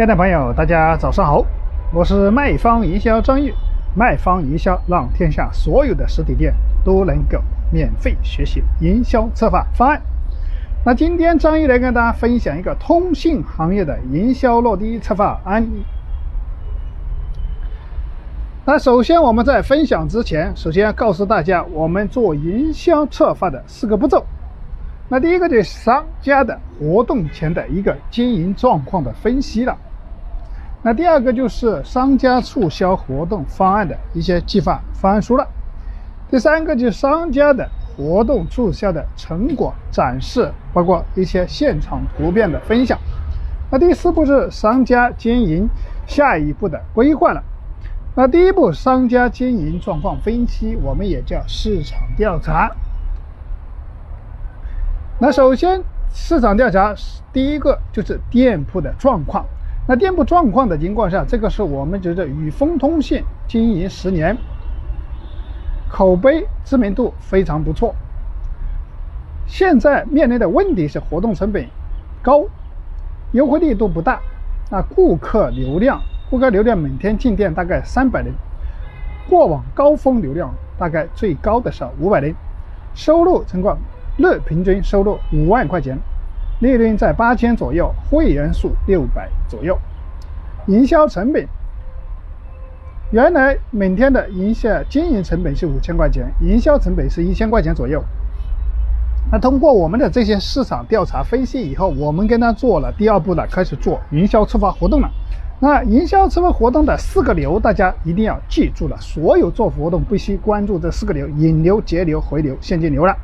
亲爱的朋友，大家早上好，我是卖方营销张玉。卖方营销让天下所有的实体店都能够免费学习营销策划方案。那今天张玉来跟大家分享一个通信行业的营销落地策划案例。那首先我们在分享之前，首先要告诉大家我们做营销策划的四个步骤。那第一个就是商家的活动前的一个经营状况的分析了。那第二个就是商家促销活动方案的一些计划方案书了。第三个就是商家的活动促销的成果展示，包括一些现场图片的分享。那第四步是商家经营下一步的规划了。那第一步商家经营状况分析，我们也叫市场调查。那首先市场调查。第一个就是店铺的状况。那店铺状况的情况下，这个是我们觉得宇丰通信经营十年，口碑知名度非常不错。现在面临的问题是活动成本高，优惠力度不大。那顾客流量，顾客流量每天进店大概三百人，过往高峰流量大概最高的时候五百人，收入情况日平均收入五万块钱。利润在八千左右，会员数六百左右，营销成本原来每天的营销经营成本是五千块钱，营销成本是一千块钱左右。那通过我们的这些市场调查分析以后，我们跟他做了第二步的，开始做营销策划活动了。那营销策划活动的四个流，大家一定要记住了，所有做活动必须关注这四个流：引流、节流、回流、现金流了。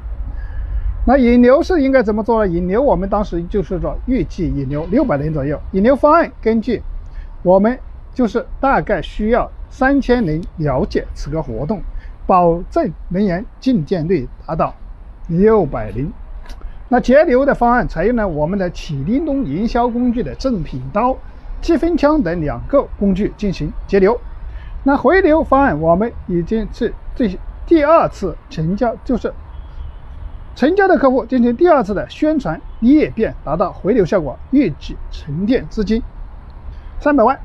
那引流是应该怎么做呢？引流我们当时就是说预计引流六百人左右。引流方案根据我们就是大概需要三千人了解此个活动，保证人员进店率达到六百人。那节流的方案采用了我们的启叮咚营销工具的正品刀、积分枪等两个工具进行节流。那回流方案我们已经是这第二次成交，就是。成交的客户进行第二次的宣传裂变，达到回流效果，预计沉淀资金三百万。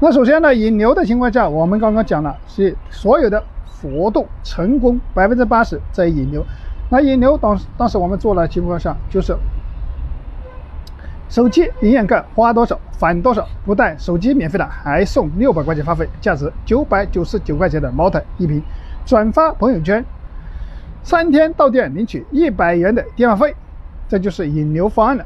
那首先呢，引流的情况下，我们刚刚讲了是所有的活动成功百分之八十在引流。那引流当当时我们做了情况下，就是手机营养盖花多少返多少，不但手机免费的，还送六百块钱话费，价值九百九十九块钱的茅台一瓶，转发朋友圈。三天到店领取一百元的电话费，这就是引流方案了。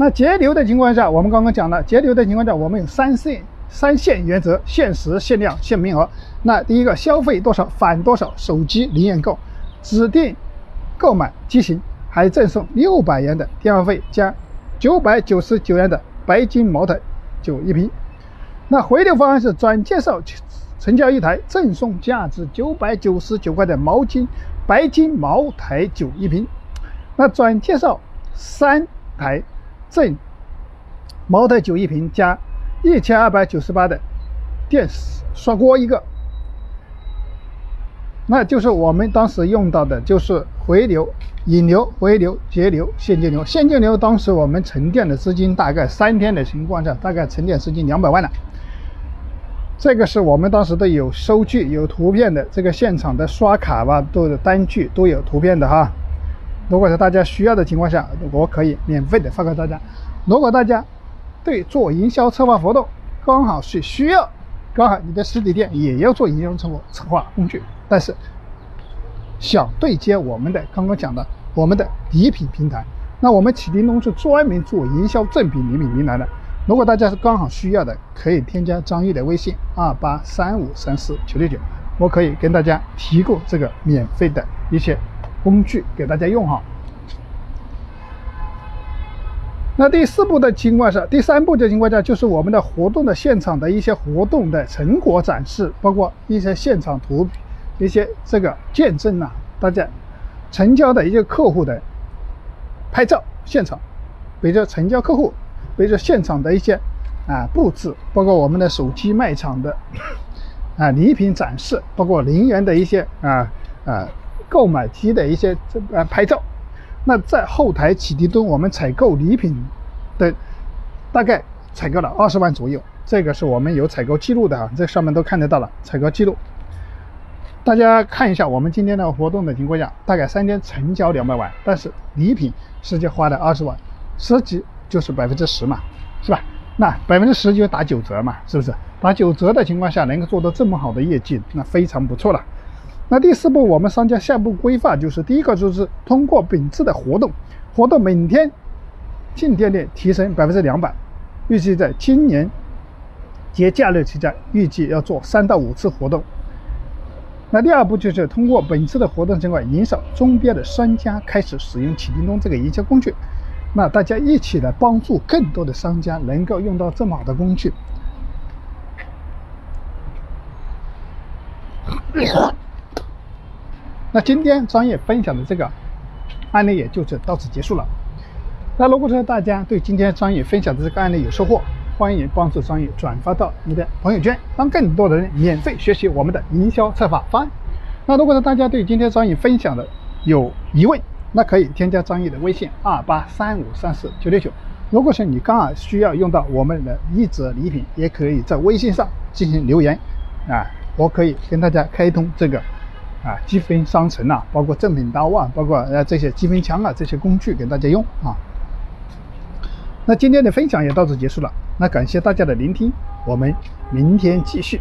那节流的情况下，我们刚刚讲了，节流的情况下，我们有三线三线原则：限时、限量、限名额。那第一个，消费多少返多少，手机零元购，指定购买机型还赠送六百元的电话费加九百九十九元的白金茅台酒一瓶。那回流方案是转介绍。成交一台，赠送价值九百九十九块的毛巾白金茅台酒一瓶。那转介绍三台，赠茅台酒一瓶加一千二百九十八的电刷锅一个。那就是我们当时用到的，就是回流、引流、回流、节流、现金流。现金流当时我们沉淀的资金大概三天的情况下，大概沉淀资金两百万了。这个是我们当时的有收据、有图片的，这个现场的刷卡吧，都有单据，都有图片的哈。如果是大家需要的情况下，我可以免费的发给大家。如果大家对做营销策划活动刚好是需要，刚好你的实体店也要做营销策划策划工具，但是想对接我们的刚刚讲的我们的礼品平台，那我们启叮咚是专门做营销赠品礼品平台的。如果大家是刚好需要的，可以添加张毅的微信二八三五三四九六九，我可以跟大家提供这个免费的一些工具给大家用哈。那第四步的情况下，第三步的情况下就是我们的活动的现场的一些活动的成果展示，包括一些现场图、一些这个见证啊，大家成交的一些客户的拍照现场，比如说成交客户。比如说现场的一些啊布置，包括我们的手机卖场的啊礼品展示，包括零元的一些啊啊购买机的一些这啊拍照，那在后台启迪中，我们采购礼品的大概采购了二十万左右，这个是我们有采购记录的啊，这上面都看得到了采购记录。大家看一下我们今天的活动的情况下，大概三天成交两百万，但是礼品实际花了二十万，实际就是百分之十嘛，是吧？那百分之十就打九折嘛，是不是？打九折的情况下能够做到这么好的业绩，那非常不错了。那第四步，我们商家下一步规划就是第一个就是通过本次的活动，活动每天进店率提升百分之两百，预计在今年节假日期间，预计要做三到五次活动。那第二步就是通过本次的活动情况，引导周边的商家开始使用启迪通这个营销工具。那大家一起来帮助更多的商家能够用到这么好的工具。那今天专业分享的这个案例也就是到此结束了。那如果说大家对今天专业分享的这个案例有收获，欢迎帮助专业转发到你的朋友圈，让更多的人免费学习我们的营销策划方案。那如果说大家对今天专业分享的有疑问，那可以添加张毅的微信二八三五三四九六九。如果是你刚好需要用到我们的一折礼品，也可以在微信上进行留言，啊，我可以跟大家开通这个啊积分商城啊，包括正品刀啊，包括呃这些积分枪啊这些工具给大家用啊。那今天的分享也到此结束了，那感谢大家的聆听，我们明天继续。